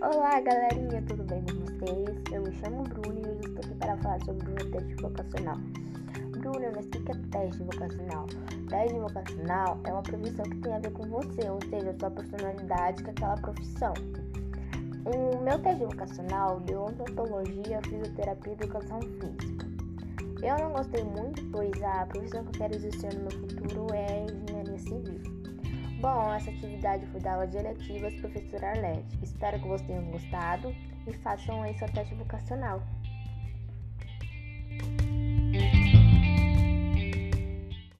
Olá, galerinha, tudo bem com vocês? Eu me chamo Bruno e hoje estou aqui para falar sobre o meu teste vocacional. Bruno, mas o que é teste vocacional? Teste vocacional é uma profissão que tem a ver com você, ou seja, sua personalidade com aquela profissão. O meu teste vocacional deu odontologia, fisioterapia e educação física. Eu não gostei muito, pois a profissão que eu quero exercer no meu futuro é engenharia. Bom, essa atividade foi da aula de eletivas professora Arlete. Espero que vocês tenham gostado e façam aí seu teste vocacional.